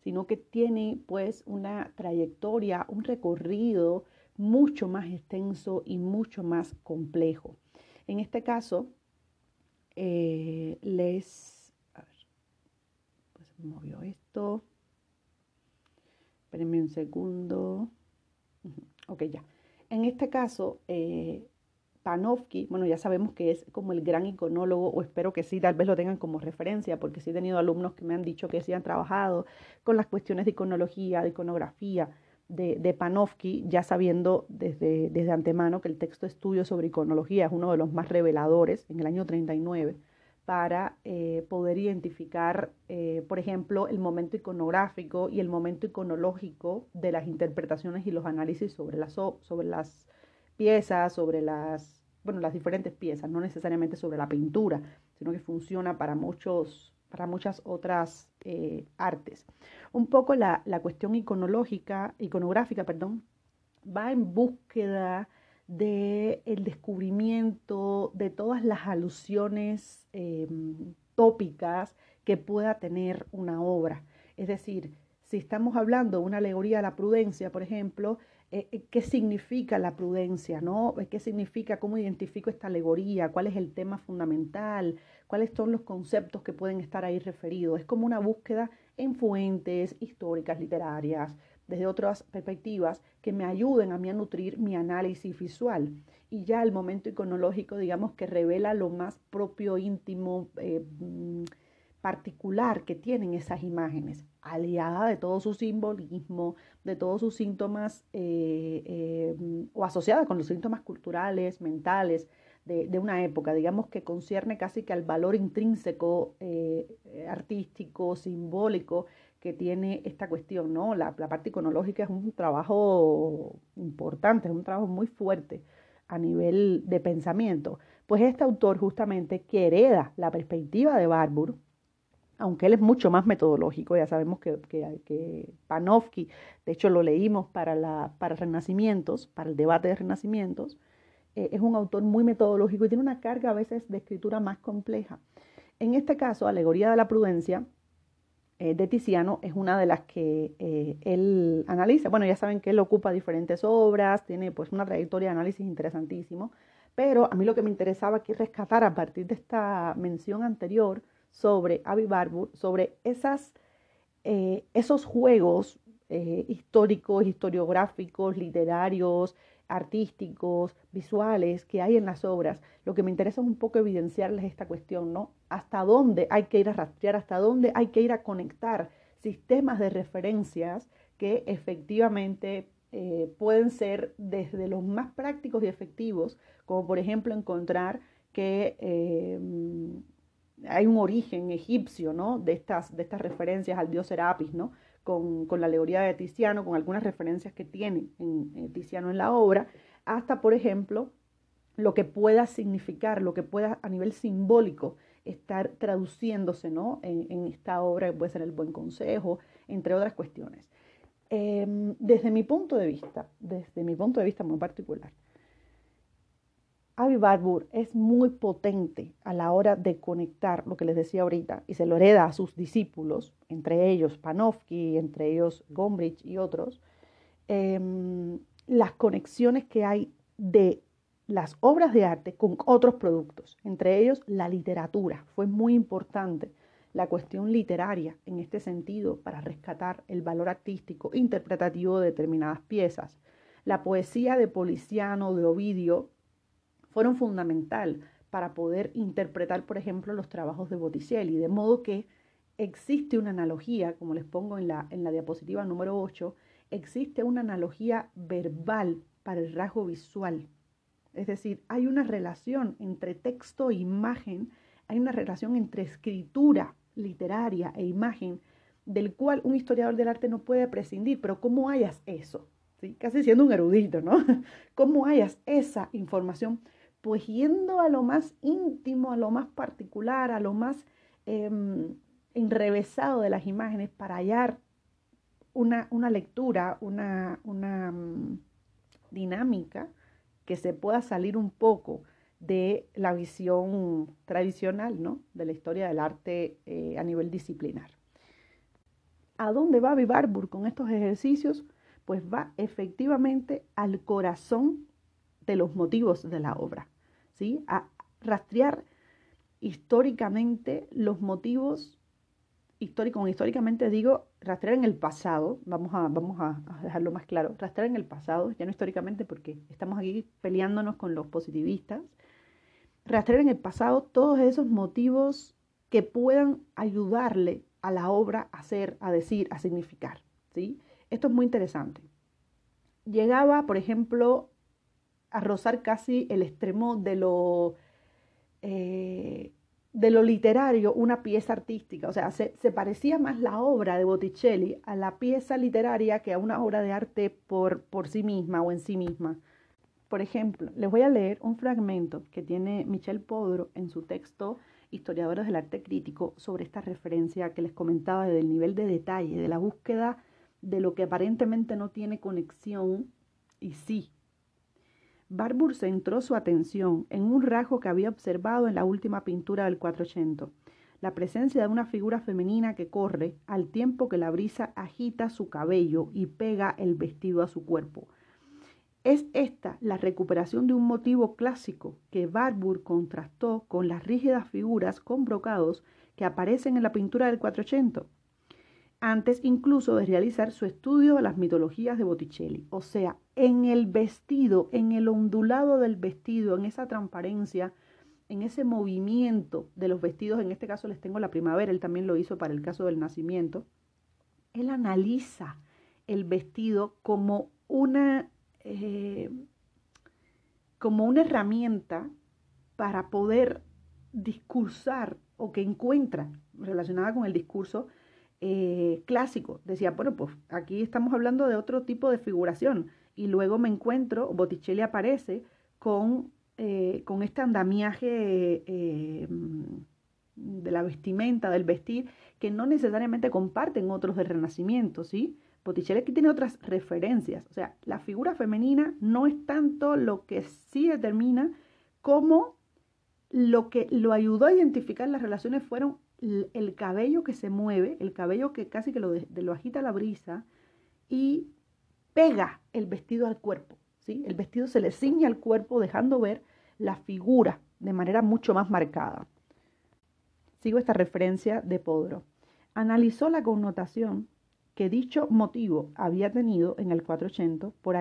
sino que tiene pues una trayectoria, un recorrido mucho más extenso y mucho más complejo. En este caso, eh, les... A ver, pues movió esto. Espérenme un segundo. Ok, ya. En este caso, eh, Panofsky, bueno, ya sabemos que es como el gran iconólogo, o espero que sí, tal vez lo tengan como referencia, porque sí he tenido alumnos que me han dicho que sí han trabajado con las cuestiones de iconología, de iconografía de, de Panofsky, ya sabiendo desde, desde antemano que el texto estudio sobre iconología es uno de los más reveladores en el año 39 para eh, poder identificar, eh, por ejemplo, el momento iconográfico y el momento iconológico de las interpretaciones y los análisis sobre las, sobre las piezas, sobre las, bueno, las diferentes piezas, no necesariamente sobre la pintura, sino que funciona para, muchos, para muchas otras eh, artes. Un poco la, la, cuestión iconológica, iconográfica, perdón, va en búsqueda de el descubrimiento de todas las alusiones em, tópicas que pueda tener una obra. Es decir, si estamos hablando de una alegoría de la prudencia, por ejemplo, eh, eh, qué significa la prudencia, ¿no? Eh, ¿Qué significa, cómo identifico esta alegoría? ¿Cuál es el tema fundamental? ¿Cuáles son los conceptos que pueden estar ahí referidos? Es como una búsqueda en fuentes históricas, literarias, desde otras perspectivas que me ayuden a mí a nutrir mi análisis visual. Y ya el momento iconológico, digamos, que revela lo más propio, íntimo, mm, particular que tienen esas imágenes, aliada de todo su simbolismo, de todos sus síntomas eh, eh, o asociada con los síntomas culturales, mentales de, una época, digamos que concierne casi que al valor intrínseco, eh, artístico, simbólico que tiene esta cuestión, ¿no? La, la parte iconológica es un trabajo importante, es un trabajo muy fuerte a nivel de pensamiento. Pues este autor justamente que hereda la perspectiva de Barbour, aunque él es mucho más metodológico, ya sabemos que, que, Panofsky, de hecho lo leímos para, la, para Renacimientos, para el debate de Renacimientos, eh, es un autor muy metodológico y tiene una carga a veces de escritura más compleja. En este caso, Alegoría de la Prudencia eh, de Tiziano es una de las que eh, él analiza. Bueno, ya saben que él ocupa diferentes obras, tiene pues una trayectoria de análisis interesantísimo, pero a mí lo que me interesaba aquí rescatar a partir de esta mención anterior, sobre Avi Barbour, sobre esas, eh, esos juegos eh, históricos, historiográficos, literarios, artísticos, visuales que hay en las obras. Lo que me interesa es un poco evidenciarles esta cuestión, ¿no? Hasta dónde hay que ir a rastrear, hasta dónde hay que ir a conectar sistemas de referencias que efectivamente eh, pueden ser desde los más prácticos y efectivos, como por ejemplo encontrar que hay un origen egipcio, ¿no? De estas, de estas referencias al dios Serapis, ¿no? Con, la alegoría de Tiziano, con algunas referencias que tiene en, Tiziano en la obra, hasta, por ejemplo, lo que pueda significar, lo que pueda a nivel simbólico estar traduciéndose, ¿no? En, esta obra, que puede ser el buen consejo, entre otras cuestiones. Em, desde mi punto de vista, desde mi punto de vista muy particular, Avi Barbour es muy potente a la hora de conectar lo que les decía ahorita y se lo hereda a sus discípulos, entre ellos Panofsky, entre ellos Gombrich y otros, em, las conexiones que hay de las obras de arte con otros productos, entre ellos la literatura. Fue muy importante la cuestión literaria en este sentido para rescatar el valor artístico interpretativo de determinadas piezas. La poesía de Policiano, de Ovidio, fueron fundamental para poder interpretar, por ejemplo, los trabajos de Botticelli, de modo que existe una analogía, como les pongo en la, en la diapositiva número 8, existe una analogía verbal para el rasgo visual. Es decir, hay una relación entre texto e imagen, hay una relación entre escritura literaria e imagen, del cual un historiador del arte no puede prescindir, pero ¿cómo hayas eso? ¿Sí? Casi siendo un erudito, ¿no? ¿Cómo hayas esa información? Pues yendo a lo más íntimo, a lo más particular, a lo más em, enrevesado de las imágenes para hallar una, lectura, una, mm, dinámica que se pueda salir un poco de la visión tradicional ¿no? de la historia del arte eh, a nivel disciplinar. ¿A dónde va Vivarburg con estos ejercicios? Pues va efectivamente al corazón de los motivos de la obra. ¿Sí? A rastrear históricamente los motivos, histórico, históricamente digo, rastrear en el pasado, vamos, a, vamos a, dejarlo más claro, rastrear en el pasado, ya no históricamente porque estamos aquí peleándonos con los positivistas, rastrear en el pasado todos esos motivos que puedan ayudarle a la obra a ser, a decir, a significar. ¿sí? Esto es muy interesante. Llegaba, por ejemplo, a rozar casi el extremo de lo, eh, de lo literario, una pieza artística. O sea, se, se, parecía más la obra de Botticelli a la pieza literaria que a una obra de arte por, por sí misma o en sí misma. Por ejemplo, les voy a leer un fragmento que tiene Michel Podro en su texto Historiadores del Arte Crítico sobre esta referencia que les comentaba del nivel de detalle, de la búsqueda de lo que aparentemente no tiene conexión y sí Barbour centró su atención en un rasgo que había observado en la última pintura del 480, la presencia de una figura femenina que corre al tiempo que la brisa agita su cabello y pega el vestido a su cuerpo. Es esta la recuperación de un motivo clásico que Barbour contrastó con las rígidas figuras con brocados que aparecen en la pintura del 480 antes incluso de realizar su estudio de las mitologías de Botticelli. O sea, en el vestido, en el ondulado del vestido, en esa transparencia, en ese movimiento de los vestidos, en este caso les tengo la primavera, él también lo hizo para el caso del nacimiento, él analiza el vestido como una, eh, como una herramienta para poder discursar o que encuentra relacionada con el discurso eh, clásico. Decía, bueno, pues aquí estamos hablando de otro tipo de figuración. Y luego me encuentro, Botticelli aparece con, eh, con este andamiaje eh, de la vestimenta, del vestir, que no necesariamente comparten otros del Renacimiento, ¿sí? Botticelli aquí tiene otras referencias. O sea, la figura femenina no es tanto lo que sí determina como lo que lo ayudó a identificar las relaciones fueron el cabello que se mueve, el cabello que casi que lo, lo agita la brisa y pega el vestido al cuerpo. ¿sí? El vestido se le ciña al cuerpo dejando ver la figura de manera mucho más marcada. Sigo esta referencia de Podro. Analizó la connotación que dicho motivo había tenido en el 480 por,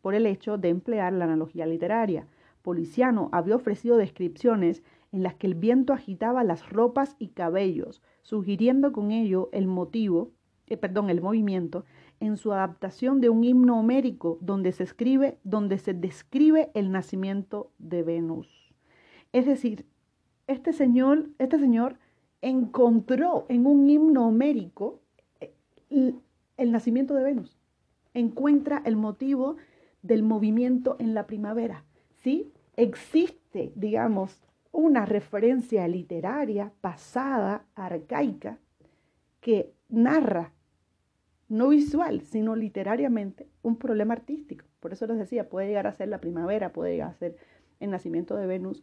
por el hecho de emplear la analogía literaria. Policiano había ofrecido descripciones en las que el viento agitaba las ropas y cabellos, sugiriendo con ello el motivo, eh, perdón, el movimiento, en su adaptación de un himno homérico donde se escribe, donde se describe el nacimiento de Venus. Es decir, este señor, este señor encontró en un himno homérico eh, el, nacimiento de Venus. Encuentra el motivo del movimiento en la primavera. ¿Sí? Existe, digamos, una referencia literaria pasada, arcaica, que narra, no visual, sino literariamente, un problema artístico. Por eso les decía, puede llegar a ser la primavera, puede llegar a ser el nacimiento de Venus,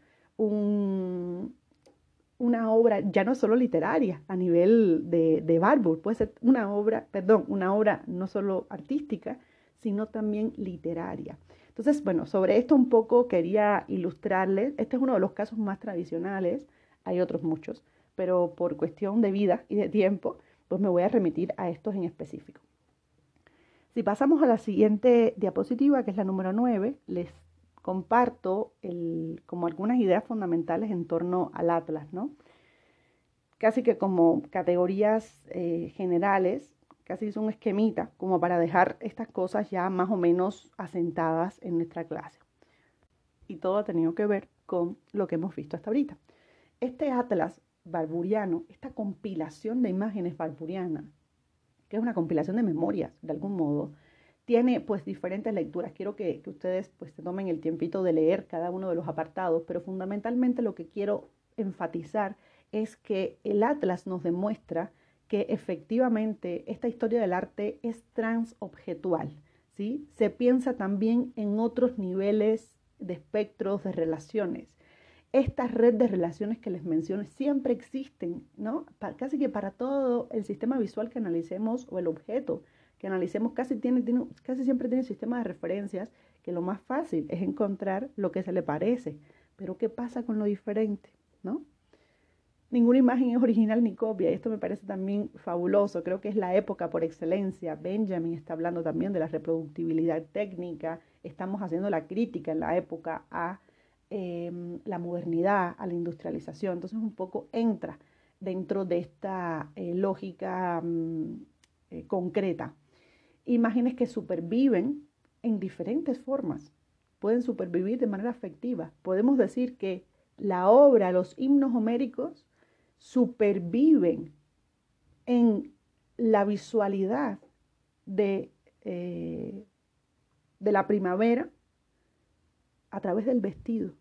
una obra ya no solo literaria a nivel de, de Barbour, puede ser una obra, perdón, una obra no solo artística, sino también literaria. Entonces, bueno, sobre esto un poco quería ilustrarles. Este es uno de los casos más tradicionales, hay otros muchos, pero por cuestión de vida y de tiempo, pues me voy a remitir a estos en específico. Si pasamos a la siguiente diapositiva, que es la número 9, les comparto como algunas ideas fundamentales en torno al Atlas, ¿no? Casi que como categorías eh, generales casi hizo un esquemita como para dejar estas cosas ya más o menos asentadas en nuestra clase. Y todo ha tenido que ver con lo que hemos visto hasta ahorita. Este atlas barburiano, esta compilación de imágenes barburianas, que es una compilación de memorias de algún modo, tiene pues diferentes lecturas. Quiero que, ustedes pues se tomen el tiempito de leer cada uno de los apartados, pero fundamentalmente lo que quiero enfatizar es que el atlas nos demuestra que efectivamente esta historia del arte es transobjetual, ¿sí? Se piensa también en otros niveles de espectros de relaciones. Esta red de relaciones que les menciono siempre existen, ¿no? casi que para todo el sistema visual que analicemos o el objeto que analicemos casi, tiene, casi siempre tiene un sistema de referencias que lo más fácil es encontrar lo que se le parece. Pero ¿qué pasa con lo diferente? ¿no? ninguna imagen es original ni copia. Y esto me parece también fabuloso. Creo que es la época por excelencia. Benjamin está hablando también de la reproductibilidad técnica. Estamos haciendo la crítica en la época a em, la modernidad, a la industrialización. Entonces un poco entra dentro de esta eh, lógica mm, eh, concreta. Imágenes que superviven en diferentes formas. Pueden supervivir de manera afectiva. Podemos decir que la obra, los himnos homéricos, superviven en la visualidad de, eh, de la primavera a través del vestido.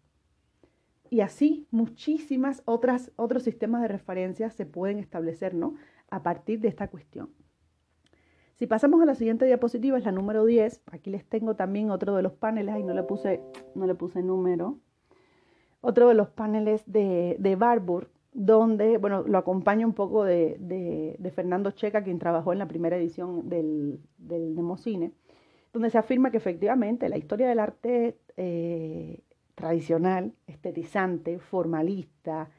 Y así muchísimas otras otros sistemas de referencia se pueden establecer, ¿no? A partir de esta cuestión. Si pasamos a la siguiente diapositiva, es la número 10. Aquí les tengo también otro de los paneles, ahí no le puse, no le puse número. Otro de los paneles de, de Barbour, donde, bueno, lo acompaña un poco de, de, Fernando Checa, quien trabajó en la primera edición del, del Nemocine, donde se afirma que efectivamente la historia del arte eh, tradicional, estetizante, formalista,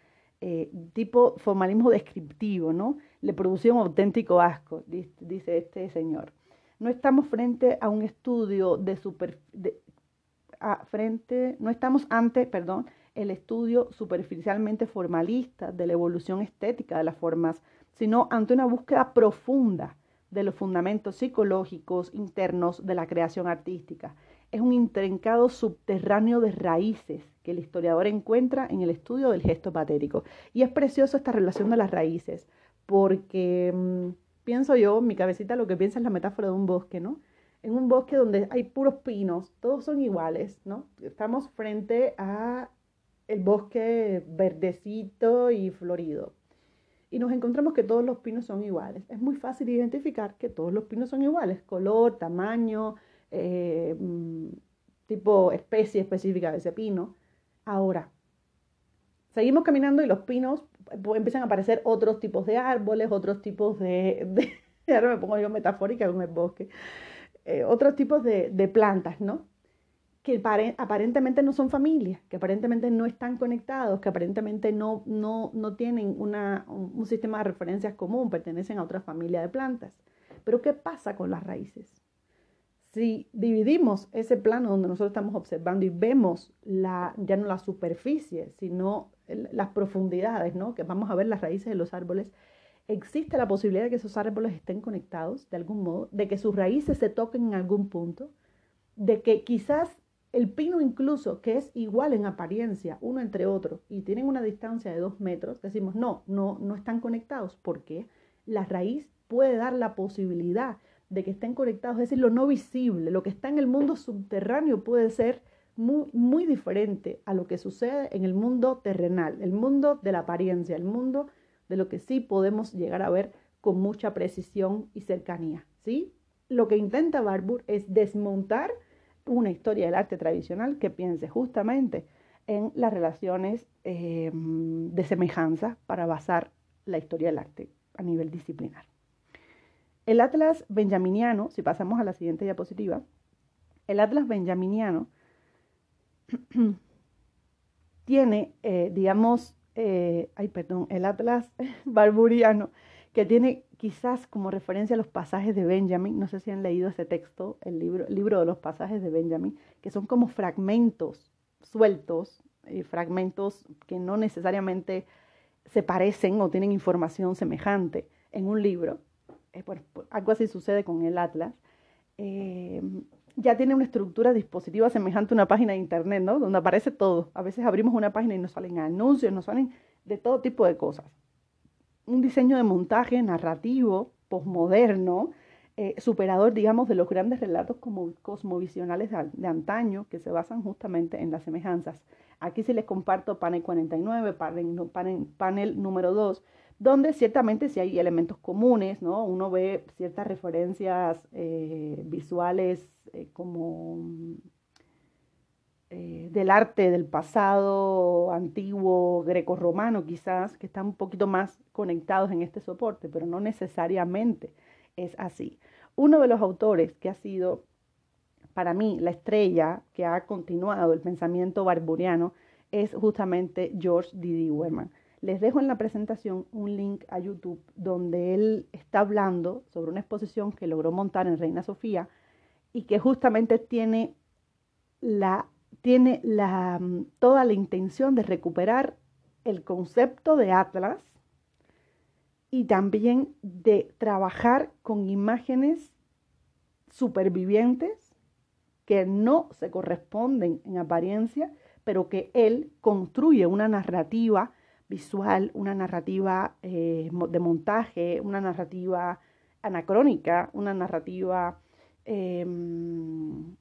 eh, tipo formalismo descriptivo, ¿no? Le producía un auténtico asco, dice este señor. No estamos frente a un estudio de super, frente, no estamos ante, perdón, el estudio superficialmente formalista de la evolución estética de las formas, sino ante una búsqueda profunda de los fundamentos psicológicos internos de la creación artística. Es un intrincado subterráneo de raíces que el historiador encuentra en el estudio del gesto patético. Y es precioso esta relación de las raíces, porque mm, pienso yo, mi cabecita lo que piensa es la metáfora de un bosque, ¿no? En un bosque donde hay puros pinos, todos son iguales, ¿no? Estamos frente a el bosque verdecito y florido. Y nos encontramos que todos los pinos son iguales. Es muy fácil identificar que todos los pinos son iguales, color, tamaño, eh, mm, tipo especie específica de ese pino. Ahora, seguimos caminando y los pinos empiezan a aparecer otros tipos de árboles, otros tipos de, ahora me pongo yo metafórica con el bosque, eh, otros tipos de, de plantas, ¿no? que aparentemente no son familias, que aparentemente no están conectados, que aparentemente no, no, no tienen una, un sistema de referencias común, pertenecen a otra familia de plantas. Pero ¿qué pasa con las raíces? Si dividimos ese plano donde nosotros estamos observando y vemos la, ya no la superficie, sino las profundidades, ¿no? que vamos a ver las raíces de los árboles, existe la posibilidad de que esos árboles estén conectados de algún modo, de que sus raíces se toquen en algún punto, de que quizás el pino incluso, que es igual en apariencia uno entre otro y tienen una distancia de dos metros, decimos, no, no, no están conectados porque la raíz puede dar la posibilidad de que estén conectados, es decir, lo no visible, lo que está en el mundo subterráneo puede ser muy, muy diferente a lo que sucede en el mundo terrenal, el mundo de la apariencia, el mundo de lo que sí podemos llegar a ver con mucha precisión y cercanía. ¿sí? Lo que intenta Barbour es desmontar una historia del arte tradicional que piense justamente en las relaciones em, de semejanza para basar la historia del arte a nivel disciplinar. El Atlas benjaminiano, si pasamos a la siguiente diapositiva, el Atlas benjaminiano tiene, eh, digamos, eh, ay, perdón, el Atlas barburiano, que tiene quizás como referencia a los pasajes de Benjamin, no sé si han leído ese texto, el libro, libro de los pasajes de Benjamin, que son como fragmentos sueltos, eh, fragmentos que no necesariamente se parecen o tienen información semejante en un libro. Eh, pues, algo así sucede con el Atlas. Eh, ya tiene una estructura dispositiva semejante a una página de internet, ¿no? Donde aparece todo. A veces abrimos una página y nos salen anuncios, nos salen de todo tipo de cosas un diseño de montaje narrativo, posmoderno, eh, superador, digamos, de los grandes relatos como cosmovisionales de, antaño, que se basan justamente en las semejanzas. Aquí sí les comparto panel 49, panel, panel, número 2, donde ciertamente sí hay elementos comunes, ¿no? Uno ve ciertas referencias eh, visuales eh, como eh, del arte del pasado antiguo greco-romano quizás, que están un poquito más conectados en este soporte, pero no necesariamente es así. Uno de los autores que ha sido para mí la estrella que ha continuado el pensamiento barburiano es justamente George Didi Wehrman. Les dejo en la presentación un link a YouTube donde él está hablando sobre una exposición que logró montar en Reina Sofía y que justamente tiene la tiene la, toda la intención de recuperar el concepto de Atlas y también de trabajar con imágenes supervivientes que no se corresponden en apariencia, pero que él construye una narrativa visual, una narrativa eh, de montaje, una narrativa anacrónica, una narrativa em,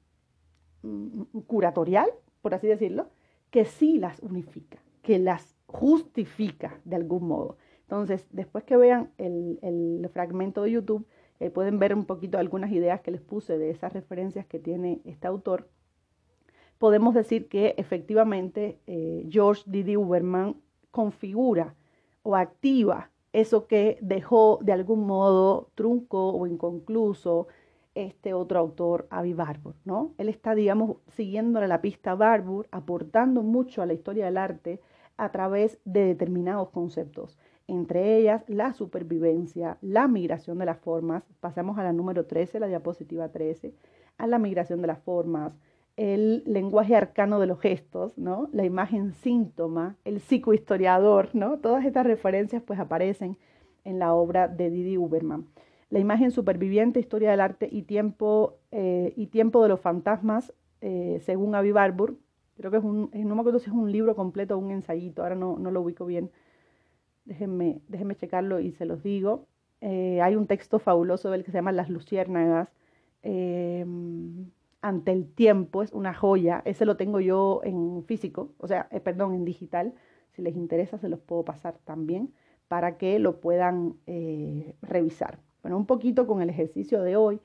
curatorial, por así decirlo, que sí las unifica, que las justifica de algún modo. Entonces, después que vean el, fragmento de YouTube, eh, pueden ver un poquito algunas ideas que les puse de esas referencias que tiene este autor. Podemos decir que efectivamente eh, George Didi Uberman configura o activa eso que dejó de algún modo trunco o inconcluso este otro autor, Avi Barbour, ¿no? Él está, digamos, siguiéndole la pista a Barbour, aportando mucho a la historia del arte a través de determinados conceptos entre ellas la supervivencia, la migración de las formas, pasamos a la número 13, la diapositiva 13, a la migración de las formas, el lenguaje arcano de los gestos, ¿no? la imagen síntoma, el psicohistoriador, ¿no? todas estas referencias pues aparecen en la obra de Didi Uberman. La imagen superviviente, historia del arte y tiempo, eh, y tiempo de los fantasmas, eh, según Avi Barbour, creo que es un, no me acuerdo si es un libro completo o un ensayito, ahora no, no lo ubico bien, déjenme, déjenme checarlo y se los digo. Eh, hay un texto fabuloso del que se llama Las Luciérnagas. Ante el tiempo, es una joya. Ese lo tengo yo en físico, o sea, eh, perdón, en digital. Si les interesa, se los puedo pasar también para que lo puedan eh, revisar. Bueno, un poquito con el ejercicio de hoy,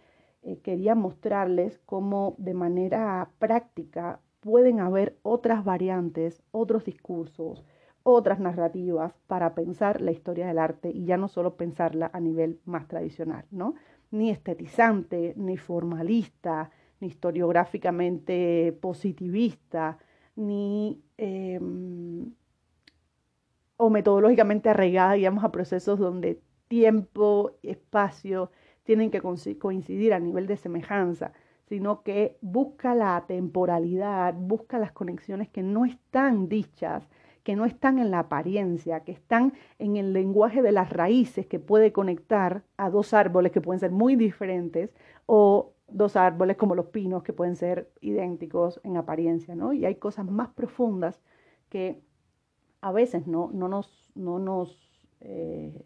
quería mostrarles cómo de manera práctica pueden haber otras variantes, otros discursos, otras narrativas para pensar la historia del arte y ya no solo pensarla a nivel más tradicional, ¿no? Ni estetizante, ni formalista, ni historiográficamente positivista, ni em, o metodológicamente arraigada, digamos, a procesos donde tiempo y espacio tienen que coincidir a nivel de semejanza, sino que busca la temporalidad, busca las conexiones que no están dichas que no están en la apariencia, que están en el lenguaje de las raíces que puede conectar a dos árboles que pueden ser muy diferentes o dos árboles como los pinos que pueden ser idénticos en apariencia, ¿no? Y hay cosas más profundas que a veces no, no nos, no nos eh,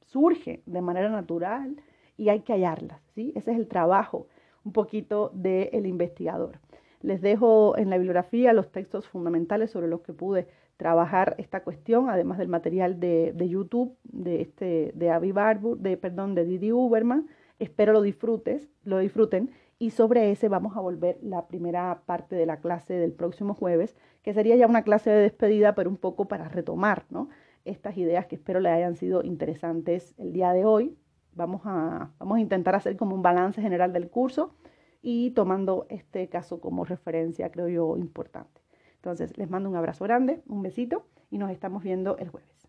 surge de manera natural y hay que hallarlas, ¿sí? Ese es el trabajo un poquito del investigador. Les dejo en la bibliografía los textos fundamentales sobre los que pude trabajar esta cuestión, además del material de, YouTube de este de Avi Barbour, de perdón, de Didi Uberman. Espero lo disfrutes, lo disfruten y sobre ese vamos a volver la primera parte de la clase del próximo jueves, que sería ya una clase de despedida, pero un poco para retomar, ¿no? Estas ideas que espero le hayan sido interesantes el día de hoy. Vamos a, vamos a intentar hacer como un balance general del curso y tomando este caso como referencia, creo yo, importante. Entonces, les mando un abrazo grande, un besito y nos estamos viendo el jueves.